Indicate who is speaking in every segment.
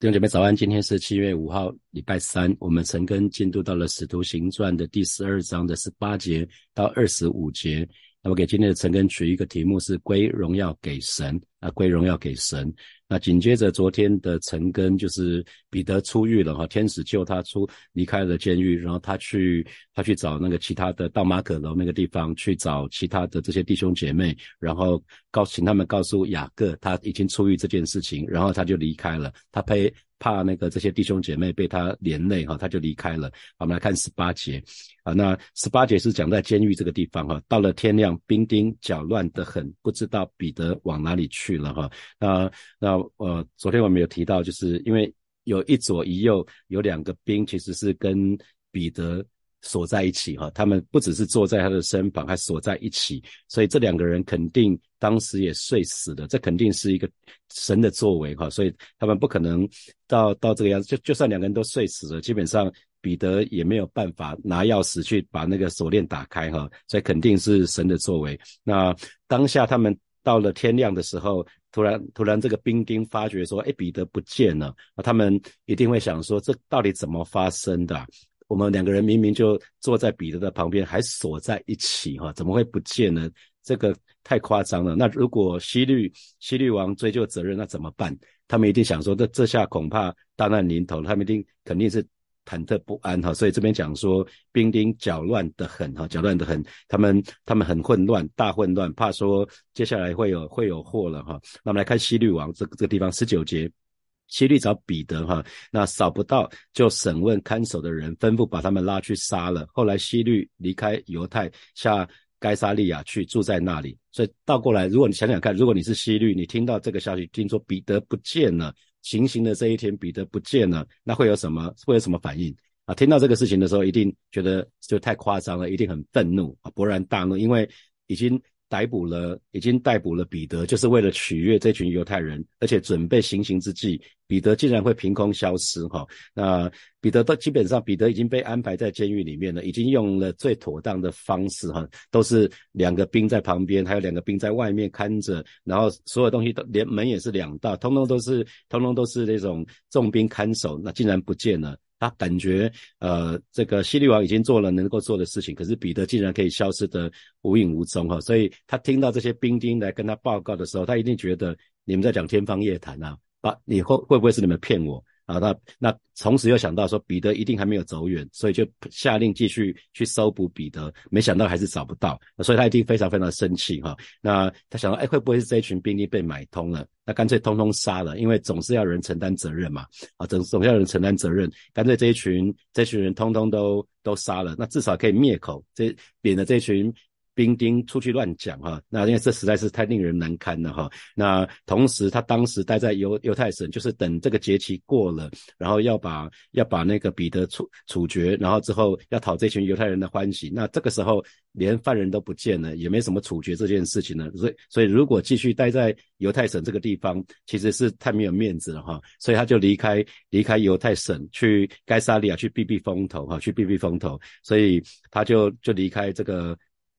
Speaker 1: 弟兄姐妹早安，今天是七月五号，礼拜三。我们陈根进度到了《使徒行传》的第十二章的十八节到二十五节。那么给今天的陈根取一个题目是“归荣耀给神”。啊，归荣耀给神。那紧接着昨天的陈根就是彼得出狱了哈，天使救他出离开了监狱，然后他去他去找那个其他的到马可楼那个地方去找其他的这些弟兄姐妹，然后告请他们告诉雅各他已经出狱这件事情，然后他就离开了。他陪怕那个这些弟兄姐妹被他连累哈，他就离开了。我们来看十八节啊，那十八节是讲在监狱这个地方哈，到了天亮，兵丁搅乱得很，不知道彼得往哪里去。了哈，那那呃，昨天我们有提到，就是因为有一左一右有两个兵，其实是跟彼得锁在一起哈。他们不只是坐在他的身旁，还锁在一起，所以这两个人肯定当时也睡死了。这肯定是一个神的作为哈，所以他们不可能到到这个样子。就就算两个人都睡死了，基本上彼得也没有办法拿钥匙去把那个锁链打开哈，所以肯定是神的作为。那当下他们。到了天亮的时候，突然突然这个兵丁发觉说：“哎，彼得不见了。”那他们一定会想说：“这到底怎么发生的？我们两个人明明就坐在彼得的旁边，还锁在一起，哈，怎么会不见呢？这个太夸张了。那如果西律西律王追究责任，那怎么办？他们一定想说：这这下恐怕大难临头。他们一定肯定是。”忐忑不安哈，所以这边讲说兵丁搅乱的很哈，搅乱的很，他们他们很混乱，大混乱，怕说接下来会有会有祸了哈。那我们来看西律王这这个地方十九节，西律找彼得哈，那找不到就审问看守的人，吩咐把他们拉去杀了。后来西律离开犹太，下该沙利亚去住在那里。所以倒过来，如果你想想看，如果你是西律，你听到这个消息，听说彼得不见了。行刑的这一天，彼得不见了，那会有什么？会有什么反应啊？听到这个事情的时候，一定觉得就太夸张了，一定很愤怒啊，勃然大怒，因为已经逮捕了，已经逮捕了彼得，就是为了取悦这群犹太人，而且准备行刑之际，彼得竟然会凭空消失哈？那彼得都基本上，彼得已经被安排在监狱里面了，已经用了最妥当的方式哈，都是两个兵在旁边，还有两个兵在外面看着，然后所有东西都连门也是两道，通通都是通通都是那种重兵看守，那竟然不见了。他感觉，呃，这个西律王已经做了能够做的事情，可是彼得竟然可以消失的无影无踪哈，所以他听到这些兵丁来跟他报告的时候，他一定觉得你们在讲天方夜谭啊，把你会会不会是你们骗我？啊，那那同时又想到说彼得一定还没有走远，所以就下令继续去搜捕彼得，没想到还是找不到，所以他一定非常非常生气哈。那他想到，哎，会不会是这一群兵力被买通了？那干脆通通杀了，因为总是要人承担责任嘛。啊，总总要人承担责任，干脆这一群这群人通通都都杀了，那至少可以灭口，这免得这群。兵丁出去乱讲哈，那因为这实在是太令人难堪了哈。那同时他当时待在犹犹太省，就是等这个节期过了，然后要把要把那个彼得处处决，然后之后要讨这群犹太人的欢喜。那这个时候连犯人都不见了，也没什么处决这件事情了。所以所以如果继续待在犹太省这个地方，其实是太没有面子了哈。所以他就离开离开犹太省，去该沙利亚去避避风头哈，去避避风头。所以他就就离开这个。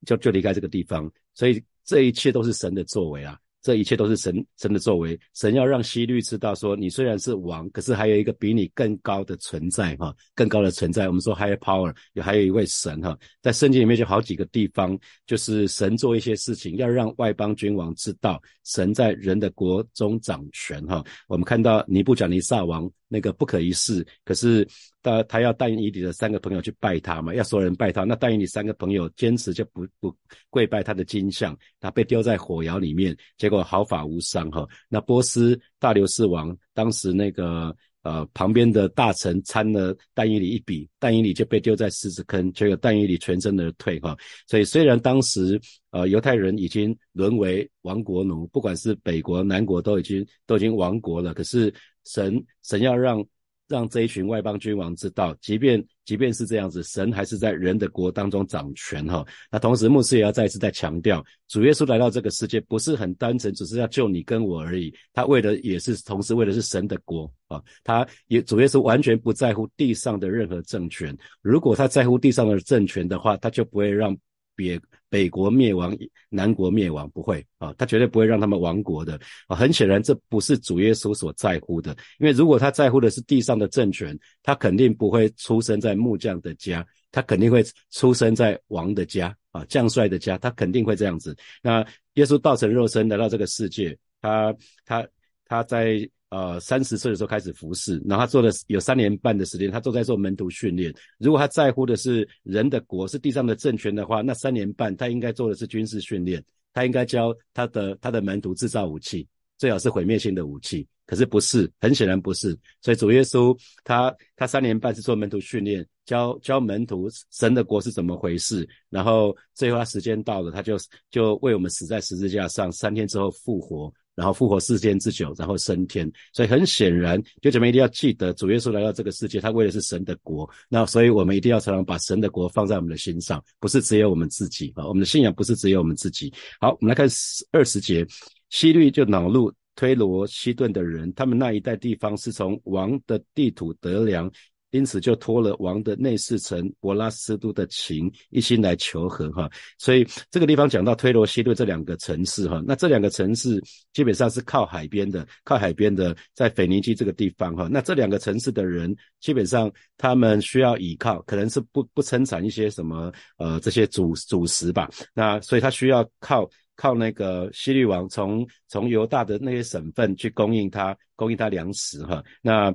Speaker 1: 就就离开这个地方，所以这一切都是神的作为啊！这一切都是神神的作为。神要让希律知道，说你虽然是王，可是还有一个比你更高的存在哈，更高的存在。我们说 higher power，有还有一位神哈，在圣经里面就好几个地方，就是神做一些事情，要让外邦君王知道神在人的国中掌权哈。我们看到尼布甲尼撒王。那个不可一世，可是他他要带以里的三个朋友去拜他嘛，要所有人拜他。那带以里三个朋友坚持就不不跪拜他的金像，他被丢在火窑里面，结果毫发无伤哈。那波斯大流士王当时那个呃旁边的大臣参了但以里一笔，但以里就被丢在狮子坑，结果但以里全身而退哈。所以虽然当时呃犹太人已经沦为亡国奴，不管是北国南国都已经都已经亡国了，可是。神神要让让这一群外邦君王知道，即便即便是这样子，神还是在人的国当中掌权哈。那同时牧师也要再一次再强调，主耶稣来到这个世界不是很单纯，只是要救你跟我而已。他为的也是同时为的是神的国啊。他也主耶稣完全不在乎地上的任何政权。如果他在乎地上的政权的话，他就不会让别北国灭亡，南国灭亡，不会啊，他绝对不会让他们亡国的啊。很显然，这不是主耶稣所在乎的，因为如果他在乎的是地上的政权，他肯定不会出生在木匠的家，他肯定会出生在王的家啊，将帅的家，他肯定会这样子。那耶稣道成肉身来到这个世界，他他他在。呃，三十岁的时候开始服侍，然后他做了有三年半的时间，他都在做门徒训练。如果他在乎的是人的国，是地上的政权的话，那三年半他应该做的是军事训练，他应该教他的他的门徒制造武器，最好是毁灭性的武器。可是不是，很显然不是。所以主耶稣他他三年半是做门徒训练，教教门徒神的国是怎么回事。然后最后他时间到了，他就就为我们死在十字架上，三天之后复活。然后复活四天之久，然后升天。所以很显然，就姐妹一定要记得，主耶稣来到这个世界，他为的是神的国。那所以我们一定要常常把神的国放在我们的心上，不是只有我们自己啊。我们的信仰不是只有我们自己。好，我们来看二十节，希律就恼怒推罗西顿的人，他们那一带地方是从王的地土得粮。因此就托了王的内侍臣博拉斯都的情，一心来求和哈。所以这个地方讲到推罗西顿这两个城市哈，那这两个城市基本上是靠海边的，靠海边的，在腓尼基这个地方哈。那这两个城市的人基本上他们需要依靠，可能是不不生产一些什么呃这些主主食吧。那所以他需要靠靠那个西律王从从犹大的那些省份去供应他供应他粮食哈。那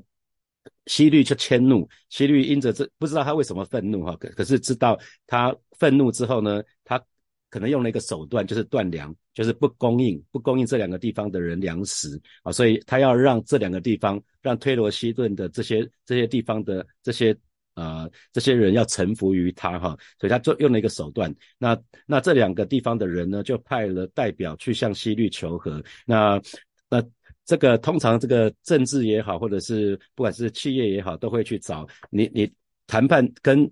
Speaker 1: 希律就迁怒，希律因着这不知道他为什么愤怒哈，可可是知道他愤怒之后呢，他可能用了一个手段，就是断粮，就是不供应不供应这两个地方的人粮食啊，所以他要让这两个地方，让推罗西顿的这些这些地方的这些呃这些人要臣服于他哈，所以他做用了一个手段，那那这两个地方的人呢，就派了代表去向希律求和，那。这个通常这个政治也好，或者是不管是企业也好，都会去找你。你谈判跟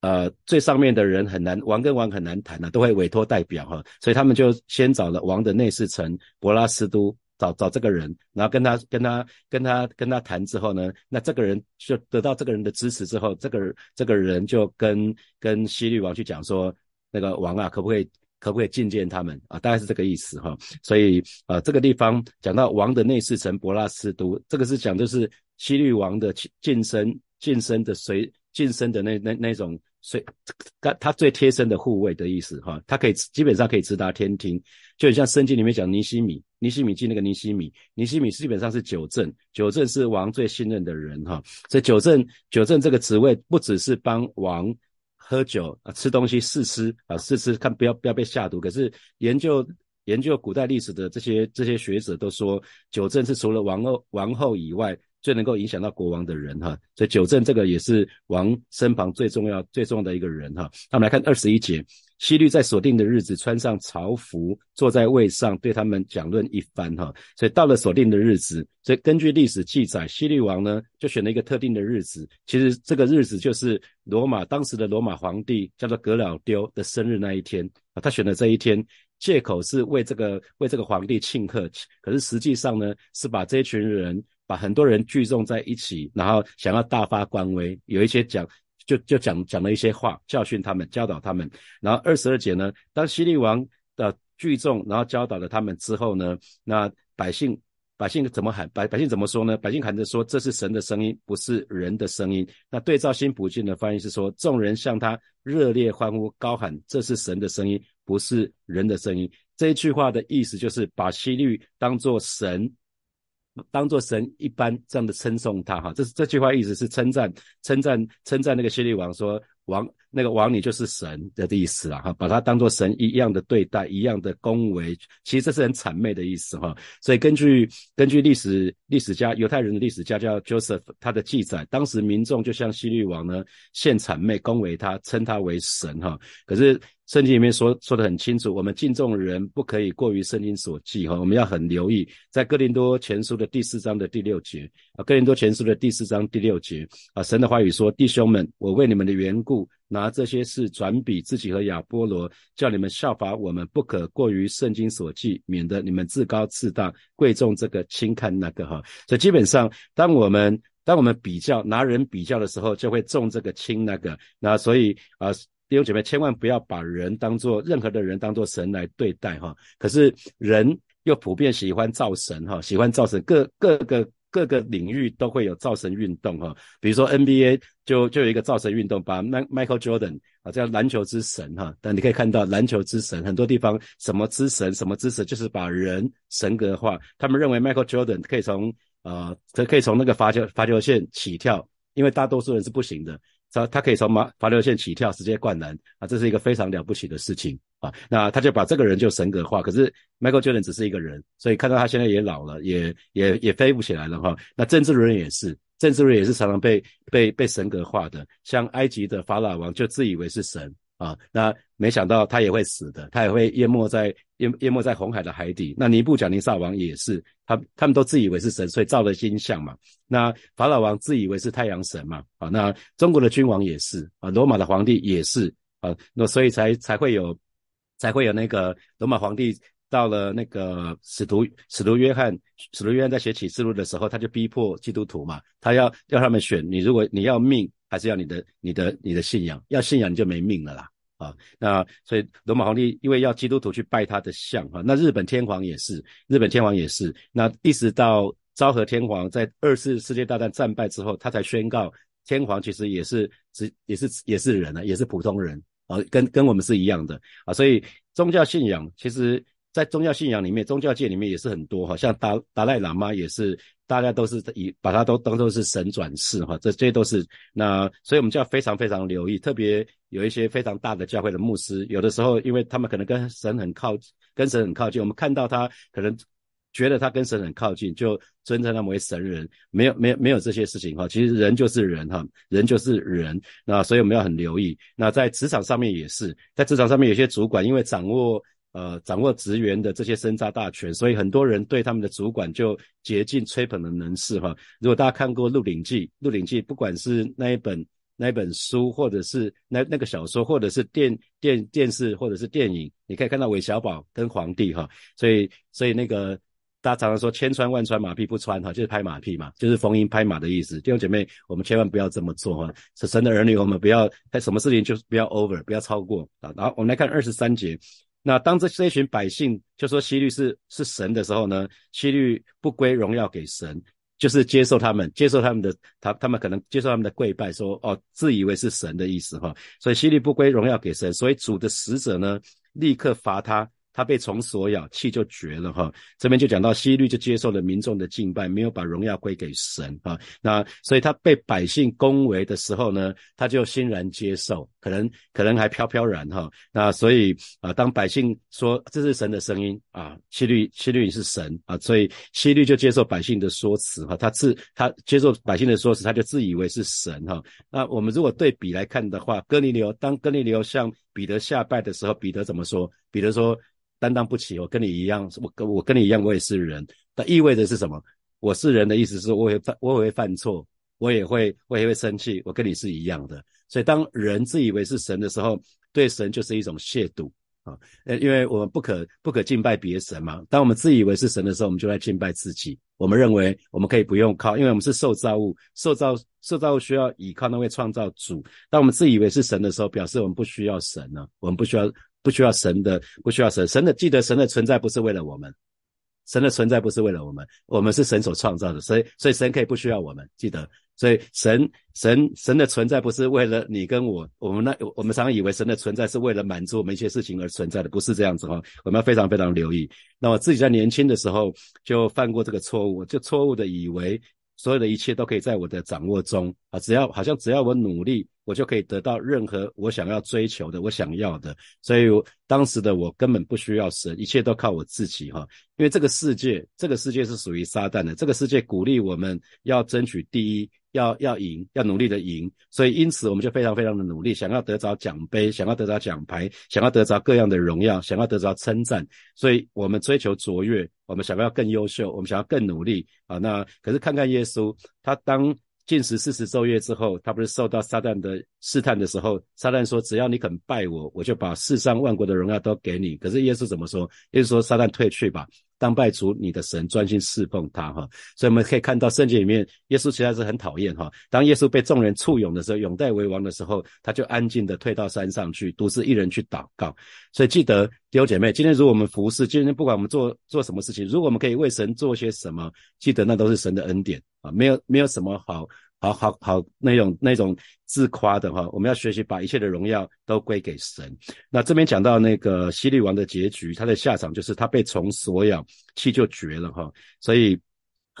Speaker 1: 呃最上面的人很难，王跟王很难谈啊，都会委托代表哈。所以他们就先找了王的内侍臣博拉斯都，找找这个人，然后跟他跟他跟他跟他谈之后呢，那这个人就得到这个人的支持之后，这个这个人就跟跟西律王去讲说，那个王啊，可不可以？可不可以觐见他们啊？大概是这个意思哈。所以啊，这个地方讲到王的内侍臣博拉斯都，这个是讲就是西律王的晋升、晋升的随晋升的那那那种随他他最贴身的护卫的意思哈。他可以基本上可以直达天庭，就很像圣经里面讲尼西米，尼西米记那个尼西米，尼西米基本上是九正，九正是王最信任的人哈。所以九正九正这个职位不只是帮王。喝酒啊，吃东西试吃啊，试吃看不要不要被下毒。可是研究研究古代历史的这些这些学者都说，酒政是除了王后王后以外最能够影响到国王的人哈。所以酒政这个也是王身旁最重要最重要的一个人哈。那我们来看二十一节。希律在锁定的日子穿上朝服，坐在位上，对他们讲论一番哈。所以到了锁定的日子，所以根据历史记载，希律王呢就选了一个特定的日子。其实这个日子就是罗马当时的罗马皇帝叫做格老丢的生日那一天啊。他选的这一天，借口是为这个为这个皇帝庆贺，可是实际上呢是把这一群人把很多人聚众在一起，然后想要大发官威，有一些讲。就就讲讲了一些话，教训他们，教导他们。然后二十二节呢，当希律王的聚众，然后教导了他们之后呢，那百姓百姓怎么喊？百百姓怎么说呢？百姓喊着说：“这是神的声音，不是人的声音。”那对照新普京的翻译是说：“众人向他热烈欢呼，高喊：这是神的声音，不是人的声音。”这一句话的意思就是把希律当作神。当做神一般这样的称颂他哈，这是这句话意思是称赞称赞称赞那个希律王说王那个王你就是神的意思了哈，把他当做神一样的对待一样的恭维，其实这是很谄媚的意思哈。所以根据根据历史历史家犹太人的历史家叫 Joseph 他的记载，当时民众就向希律王呢献谄媚恭维他，称他为神哈。可是。圣经里面说说的很清楚，我们敬重人不可以过于圣经所记哈，我们要很留意，在哥林多前书的第四章的第六节啊，哥林多前书的第四章第六节啊，神的话语说：弟兄们，我为你们的缘故，拿这些事转比自己和亚波罗，叫你们效法我们，不可过于圣经所记，免得你们自高自大，贵重这个轻看那个哈。所以基本上，当我们当我们比较拿人比较的时候，就会重这个轻那个，那所以啊。弟兄姐妹，千万不要把人当做任何的人当做神来对待哈。可是人又普遍喜欢造神哈，喜欢造神，各各个。各个领域都会有造神运动哈，比如说 NBA 就就有一个造神运动，把 Michael Jordan 啊叫篮球之神哈，但你可以看到篮球之神很多地方什么之神什么之神，就是把人神格化。他们认为 Michael Jordan 可以从呃可可以从那个罚球罚球线起跳，因为大多数人是不行的。他他可以从马罚球线起跳直接灌篮啊，这是一个非常了不起的事情啊。那他就把这个人就神格化，可是 Michael Jordan 只是一个人，所以看到他现在也老了，也也也飞不起来了哈。那政治人也是，政治人也是常常被被被神格化的，像埃及的法老王就自以为是神。啊，那没想到他也会死的，他也会淹没在淹淹没在红海的海底。那尼布甲尼撒王也是，他他们都自以为是神，所以造了金像嘛。那法老王自以为是太阳神嘛。啊，那中国的君王也是啊，罗马的皇帝也是啊，那所以才才会有才会有那个罗马皇帝到了那个使徒使徒约翰使徒约翰在写启示录的时候，他就逼迫基督徒嘛，他要要他们选，你如果你要命。还是要你的、你的、你的信仰，要信仰你就没命了啦啊！那所以罗马皇帝因为要基督徒去拜他的像哈，那日本天皇也是，日本天皇也是，那一直到昭和天皇在二次世界大战战败之后，他才宣告天皇其实也是只也是也是人啊，也是普通人啊，跟跟我们是一样的啊，所以宗教信仰其实。在宗教信仰里面，宗教界里面也是很多哈，像达达赖喇嘛也是，大家都是以把它都当做是神转世哈，这这些都是那，所以我们就要非常非常留意，特别有一些非常大的教会的牧师，有的时候因为他们可能跟神很靠，跟神很靠近，我们看到他可能觉得他跟神很靠近，就尊称他们为神人，没有没有没有这些事情哈，其实人就是人哈，人就是人，那所以我们要很留意。那在职场上面也是，在职场上面有些主管因为掌握。呃，掌握职员的这些生杀大权，所以很多人对他们的主管就竭尽吹捧的能事哈。如果大家看过《鹿鼎记》，《鹿鼎记》不管是那一本那一本书，或者是那那个小说，或者是电电电视，或者是电影，你可以看到韦小宝跟皇帝哈。所以所以那个大家常常说千穿万穿马屁不穿哈，就是拍马屁嘛，就是逢迎拍马的意思。弟兄姐妹，我们千万不要这么做哈。是神的儿女，我们不要在什么事情就是不要 over，不要超过啊。然后我们来看二十三节。那当这这一群百姓就说希律是是神的时候呢，希律不归荣耀给神，就是接受他们，接受他们的他他们可能接受他们的跪拜，说哦自以为是神的意思哈，所以希律不归荣耀给神，所以主的使者呢立刻罚他。他被虫所咬，气就绝了哈。这边就讲到西律就接受了民众的敬拜，没有把荣耀归给神啊。那所以他被百姓恭维的时候呢，他就欣然接受，可能可能还飘飘然哈。那所以啊，当百姓说这是神的声音啊，西律西律是神啊，所以西律就接受百姓的说辞哈。他自他接受百姓的说辞，他就自以为是神哈。那我们如果对比来看的话，哥尼流当哥尼流向彼得下拜的时候，彼得怎么说？彼得说。担当不起，我跟你一样，我跟我跟你一样，我也是人。那意味着是什么？我是人的意思是，我会犯，我也会犯错，我也会，我也会生气。我跟你是一样的。所以，当人自以为是神的时候，对神就是一种亵渎啊。呃，因为我们不可不可敬拜别神嘛。当我们自以为是神的时候，我们就在敬拜自己。我们认为我们可以不用靠，因为我们是受造物，受造受造物需要依靠那位创造主。当我们自以为是神的时候，表示我们不需要神呢，我们不需要。不需要神的，不需要神。神的记得，神的存在不是为了我们，神的存在不是为了我们，我们是神所创造的，所以所以神可以不需要我们。记得，所以神神神的存在不是为了你跟我，我们那我们常常以为神的存在是为了满足我们一些事情而存在的，不是这样子哈。我们要非常非常留意。那我自己在年轻的时候就犯过这个错误，就错误的以为。所有的一切都可以在我的掌握中啊！只要好像只要我努力，我就可以得到任何我想要追求的、我想要的。所以当时的我根本不需要神，一切都靠我自己哈。因为这个世界，这个世界是属于撒旦的。这个世界鼓励我们要争取第一。要要赢，要努力的赢，所以因此我们就非常非常的努力，想要得着奖杯，想要得着奖牌，想要得着各样的荣耀，想要得着称赞，所以我们追求卓越，我们想要更优秀，我们想要更努力啊。那可是看看耶稣，他当禁食四十昼夜之后，他不是受到撒旦的试探的时候，撒旦说：“只要你肯拜我，我就把世上万国的荣耀都给你。”可是耶稣怎么说？耶稣说：“撒旦退去吧，当拜主你的神，专心侍奉他。”哈，所以我们可以看到圣经里面，耶稣实在是很讨厌哈。当耶稣被众人簇拥的时候，拥戴为王的时候，他就安静的退到山上去，独自一人去祷告。所以记得弟兄姐妹，今天如果我们服侍，今天不管我们做做什么事情，如果我们可以为神做些什么，记得那都是神的恩典。啊，没有没有什么好好好好那种那种自夸的哈，我们要学习把一切的荣耀都归给神。那这边讲到那个西律王的结局，他的下场就是他被虫所咬，气就绝了哈，所以。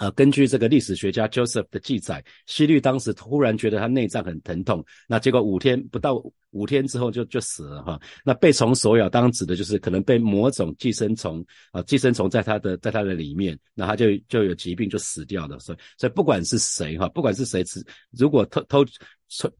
Speaker 1: 呃，根据这个历史学家 Joseph 的记载，希律当时突然觉得他内脏很疼痛，那结果五天不到五天之后就就死了哈。那被虫所咬，当指的就是可能被某种寄生虫啊，寄生虫在他的在他的里面，那他就就有疾病就死掉了。所以所以不管是谁哈，不管是谁，如果偷偷。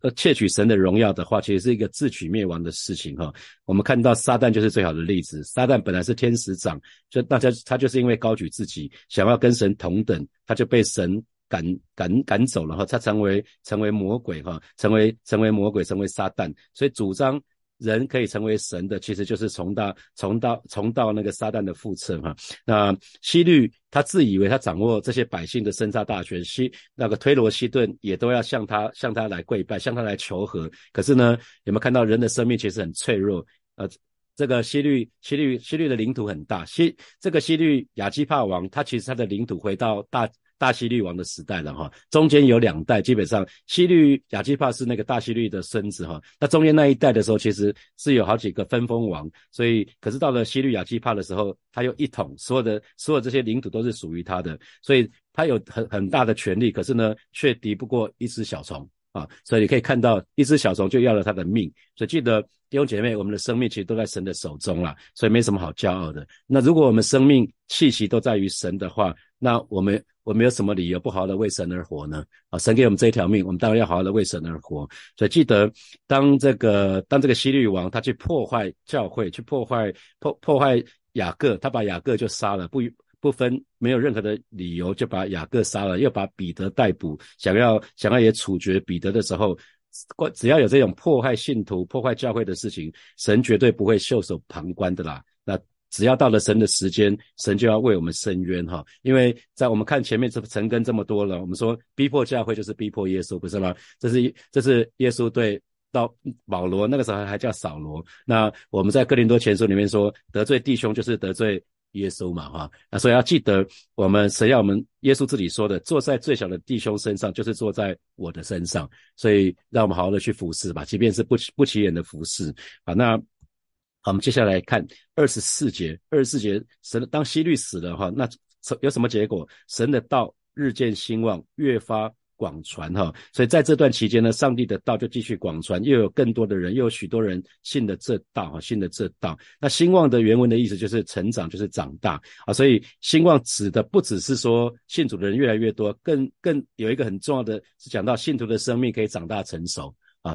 Speaker 1: 呃，窃取神的荣耀的话，其实是一个自取灭亡的事情哈。我们看到撒旦就是最好的例子。撒旦本来是天使长，就大家他就是因为高举自己，想要跟神同等，他就被神赶赶赶走了哈。他成为成为魔鬼哈，成为成为魔鬼，成为撒旦，所以主张。人可以成为神的，其实就是从到从到从到那个撒旦的复测哈。那希律他自以为他掌握这些百姓的生杀大权，希那个推罗西顿也都要向他向他来跪拜，向他来求和。可是呢，有没有看到人的生命其实很脆弱？呃，这个希律希律希律的领土很大，希这个希律亚基帕王他其实他的领土回到大。大西律王的时代了哈，中间有两代，基本上西律亚基帕是那个大西律的孙子哈，那中间那一代的时候，其实是有好几个分封王，所以可是到了西律亚基帕的时候，他又一统，所有的所有这些领土都是属于他的，所以他有很很大的权力，可是呢，却敌不过一只小虫啊，所以你可以看到一只小虫就要了他的命，所以记得弟兄姐妹，我们的生命其实都在神的手中了，所以没什么好骄傲的。那如果我们生命气息都在于神的话，那我们。我们有什么理由不好好的为神而活呢？啊，神给我们这一条命，我们当然要好好的为神而活。所以记得，当这个当这个希律王他去破坏教会，去破坏破破坏雅各，他把雅各就杀了，不不分没有任何的理由就把雅各杀了，又把彼得逮捕，想要想要也处决彼得的时候，只要有这种破坏信徒、破坏教会的事情，神绝对不会袖手旁观的啦。只要到了神的时间，神就要为我们伸冤哈。因为在我们看前面这成根这么多了，我们说逼迫教会就是逼迫耶稣，不是吗？这是这是耶稣对到保罗那个时候还叫扫罗。那我们在哥林多前书里面说得罪弟兄就是得罪耶稣嘛哈。那所以要记得我们神要我们耶稣自己说的，坐在最小的弟兄身上就是坐在我的身上。所以让我们好好的去服侍吧，即便是不不起眼的服侍啊。那。好，我们接下来看二十四节。二十四节，神当希律死了哈，那有什么结果？神的道日渐兴旺，越发广传哈。所以在这段期间呢，上帝的道就继续广传，又有更多的人，又有许多人信的这道哈，信的这道。那兴旺的原文的意思就是成长，就是长大啊。所以兴旺指的不只是说信主的人越来越多，更更有一个很重要的是讲到信徒的生命可以长大成熟啊。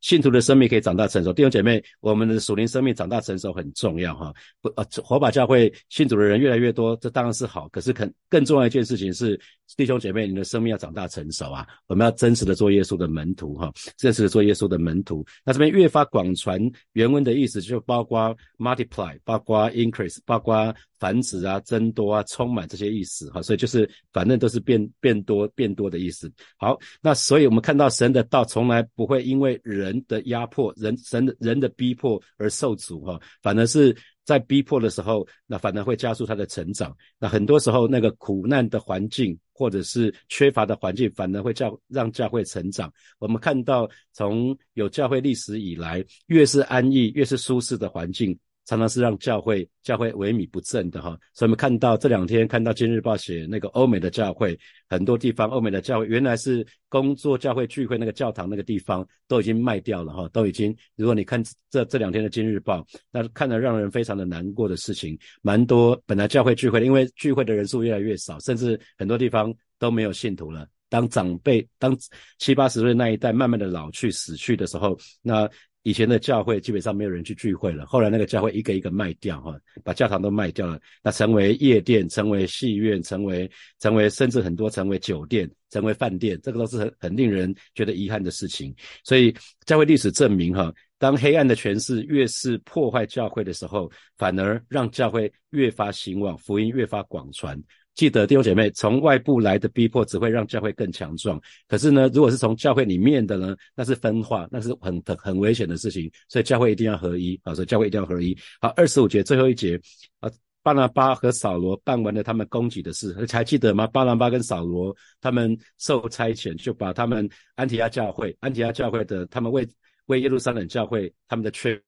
Speaker 1: 信徒的生命可以长大成熟，弟兄姐妹，我们的属灵生命长大成熟很重要哈。不呃，火把教会信主的人越来越多，这当然是好。可是更更重要一件事情是，弟兄姐妹，你的生命要长大成熟啊。我们要真实的做耶稣的门徒哈，真实的做耶稣的门徒。那这边越发广传，原文的意思就包括 multiply，包括 increase，包括繁殖啊、增多啊、充满这些意思哈。所以就是反正都是变变多变多的意思。好，那所以我们看到神的道从来不会因为人。的压迫，人神的人的逼迫而受阻哈，反而是在逼迫的时候，那反而会加速他的成长。那很多时候，那个苦难的环境或者是缺乏的环境，反而会教让教会成长。我们看到，从有教会历史以来，越是安逸、越是舒适的环境。常常是让教会教会萎靡不振的哈，所以我们看到这两天看到《今日报》写那个欧美的教会，很多地方欧美的教会原来是工作教会聚会那个教堂那个地方都已经卖掉了哈，都已经。如果你看这这两天的《今日报》，那看了让人非常的难过的事情，蛮多本来教会聚会，因为聚会的人数越来越少，甚至很多地方都没有信徒了。当长辈当七八十岁那一代慢慢的老去死去的时候，那。以前的教会基本上没有人去聚会了，后来那个教会一个一个卖掉哈，把教堂都卖掉了，那成为夜店，成为戏院，成为成为甚至很多成为酒店，成为饭店，这个都是很很令人觉得遗憾的事情。所以教会历史证明哈，当黑暗的权势越是破坏教会的时候，反而让教会越发兴旺，福音越发广传。记得弟兄姐妹，从外部来的逼迫只会让教会更强壮。可是呢，如果是从教会里面的呢，那是分化，那是很很很危险的事情。所以教会一定要合一啊！所以教会一定要合一。好，二十五节最后一节啊，巴拿巴和扫罗办完了他们供给的事，还记得吗？巴拿巴跟扫罗他们受差遣，就把他们安提亚教会、安提亚教会的他们为为耶路撒冷教会他们的缺。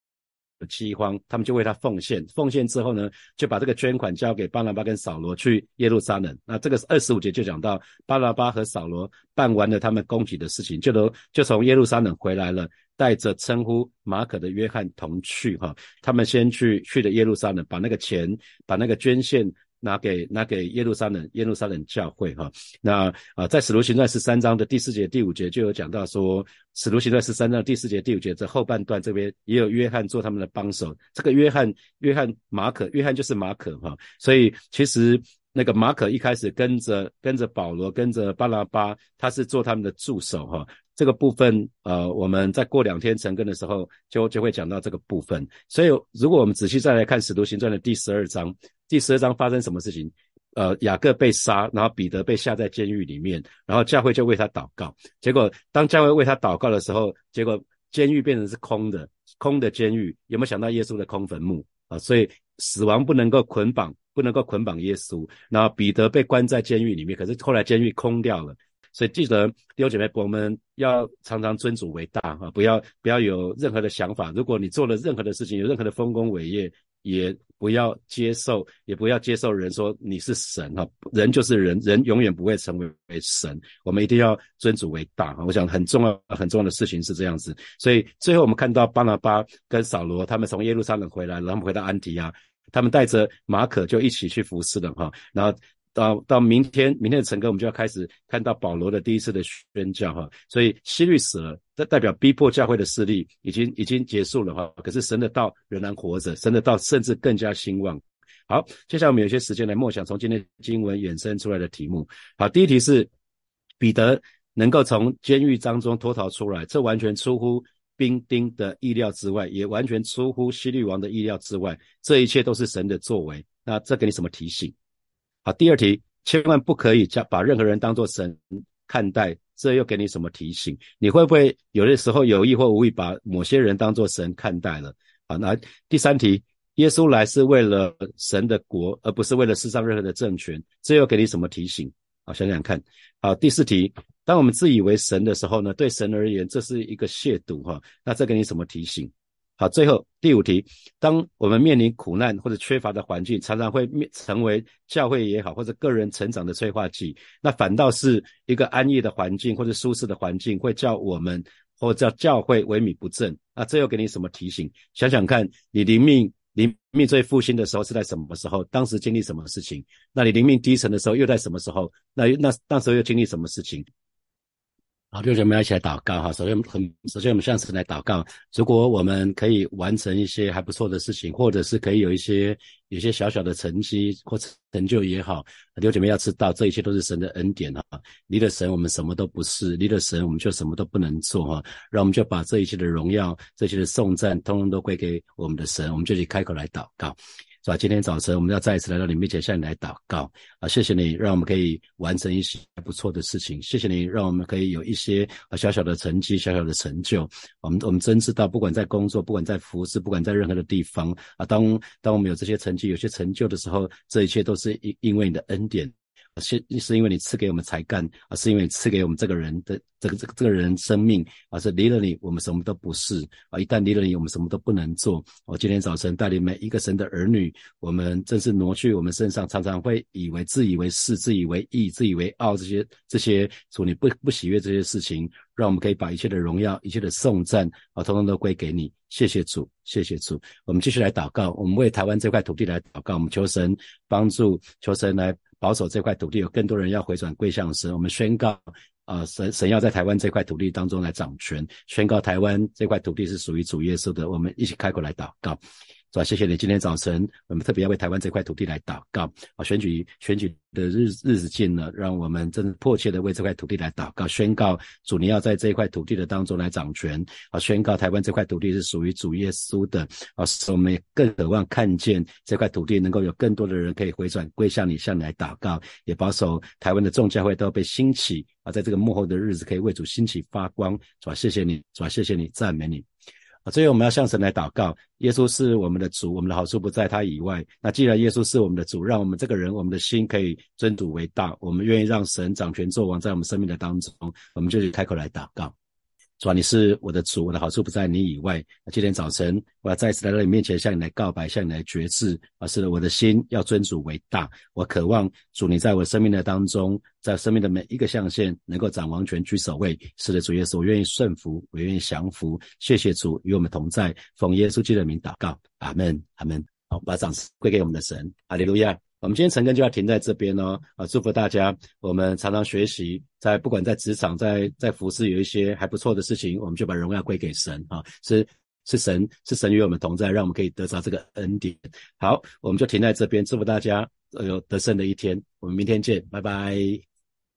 Speaker 1: 饥荒，他们就为他奉献。奉献之后呢，就把这个捐款交给巴拿巴跟扫罗去耶路撒冷。那这个二十五节就讲到巴拿巴和扫罗办完了他们供给的事情，就都就从耶路撒冷回来了，带着称呼马可的约翰同去哈。他们先去去的耶路撒冷，把那个钱，把那个捐献。拿给拿给耶路撒冷耶路撒冷教会哈，那啊在使徒行传十三章的第四节第五节就有讲到说，使徒行传十三章第四节第五节这后半段这边也有约翰做他们的帮手，这个约翰约翰马可约翰就是马可哈，所以其实那个马可一开始跟着跟着保罗跟着巴拉巴，他是做他们的助手哈，这个部分呃我们在过两天成根的时候就就会讲到这个部分，所以如果我们仔细再来看使徒行传的第十二章。第十二章发生什么事情？呃，雅各被杀，然后彼得被下在监狱里面，然后教会就为他祷告。结果当教会为他祷告的时候，结果监狱变成是空的，空的监狱。有没有想到耶稣的空坟墓啊？所以死亡不能够捆绑，不能够捆绑耶稣。然后彼得被关在监狱里面，可是后来监狱空掉了。所以记得弟兄姐妹，我们要常常尊主为大哈，不要不要有任何的想法。如果你做了任何的事情，有任何的丰功伟业。也不要接受，也不要接受人说你是神哈，人就是人，人永远不会成为神。我们一定要尊主为大哈。我想很重要很重要的事情是这样子。所以最后我们看到巴拿巴跟扫罗他们从耶路撒冷回来，然后回到安提亚，他们带着马可就一起去服侍了哈。然后。到到明天，明天的晨歌，我们就要开始看到保罗的第一次的宣教哈。所以希律死了，这代表逼迫教会的势力已经已经结束了哈。可是神的道仍然活着，神的道甚至更加兴旺。好，接下来我们有些时间来默想从今天经文衍生出来的题目。好，第一题是彼得能够从监狱当中脱逃出来，这完全出乎兵丁的意料之外，也完全出乎希律王的意料之外。这一切都是神的作为。那这给你什么提醒？好，第二题，千万不可以将把任何人当作神看待，这又给你什么提醒？你会不会有的时候有意或无意把某些人当作神看待了？好，那第三题，耶稣来是为了神的国，而不是为了世上任何的政权，这又给你什么提醒？好，想想看。好，第四题，当我们自以为神的时候呢，对神而言这是一个亵渎哈，那这给你什么提醒？好，最后第五题，当我们面临苦难或者缺乏的环境，常常会面成为教会也好，或者个人成长的催化剂。那反倒是一个安逸的环境或者舒适的环境，会叫我们或者叫教会萎靡不振。那这又给你什么提醒？想想看，你灵命灵命最复兴的时候是在什么时候？当时经历什么事情？那你灵命低沉的时候又在什么时候？那那那时候又经历什么事情？好，弟兄们要一起来祷告哈。首先，很首先我们向神来祷告。如果我们可以完成一些还不错的事情，或者是可以有一些有些小小的成绩或成就也好，弟兄姐妹要知道，这一切都是神的恩典哈。离了神，我们什么都不是；离了神，我们就什么都不能做哈。让我们就把这一切的荣耀、这些的颂赞，通通都归给我们的神。我们就去开口来祷告。是吧？今天早晨我们要再一次来到你面前，向你来祷告啊！谢谢你，让我们可以完成一些不错的事情。谢谢你，让我们可以有一些啊小小的成绩、小小的成就。我们我们真知道，不管在工作，不管在服饰，不管在任何的地方啊，当当我们有这些成绩、有些成就的时候，这一切都是因因为你的恩典。是是因为你赐给我们才干，而是因为你赐给我们这个人的这个这个这个人生命，而是离了你，我们什么都不是啊！一旦离了你，我们什么都不能做。我今天早晨带领每一个神的儿女，我们正是挪去我们身上，常常会以为自以为是、自以为义、自以为傲这些这些主你不不喜悦这些事情，让我们可以把一切的荣耀、一切的颂赞啊，通通都归给你。谢谢主，谢谢主。我们继续来祷告，我们为台湾这块土地来祷告，我们求神帮助，求神来。保守这块土地，有更多人要回转归向神。我们宣告啊，神神要在台湾这块土地当中来掌权，宣告台湾这块土地是属于主耶稣的。我们一起开口来祷告。是吧？谢谢你，今天早晨我们特别要为台湾这块土地来祷告啊！选举选举的日日子近了，让我们真的迫切的为这块土地来祷告，宣告主你要在这一块土地的当中来掌权啊！宣告台湾这块土地是。属于主耶稣的啊！使我们更渴望看见这块土地能够有更多的人可以回转归向你，向你来祷告，也保守台湾的众教会都要被兴起啊！在这个幕后的日子可以为主兴起发光，是。吧？谢谢你，是。吧？谢谢你，赞美你。啊所以我们要向神来祷告，耶稣是我们的主，我们的好处不在他以外。那既然耶稣是我们的主，让我们这个人，我们的心可以尊主为大，我们愿意让神掌权作王在我们生命的当中，我们就去开口来祷告。主啊，你是我的主，我的好处不在你以外。今天早晨，我要再次来到你面前，向你来告白，向你来决志。啊，是的，我的心要尊主为大。我渴望主你在我生命的当中，在生命的每一个象限，能够掌王权居首位。是的，主耶稣，我愿意顺服，我愿意降服。谢谢主与我们同在，奉耶稣基督的名祷告，阿门，阿门。好，把掌声归给我们的神，哈利路亚。我们今天晨更就要停在这边哦，啊，祝福大家。我们常常学习，在不管在职场，在在服饰有一些还不错的事情，我们就把荣耀归给神啊，是是神是神与我们同在，让我们可以得着这个恩典。好，我们就停在这边，祝福大家有得胜的一天。我们明天见，拜拜。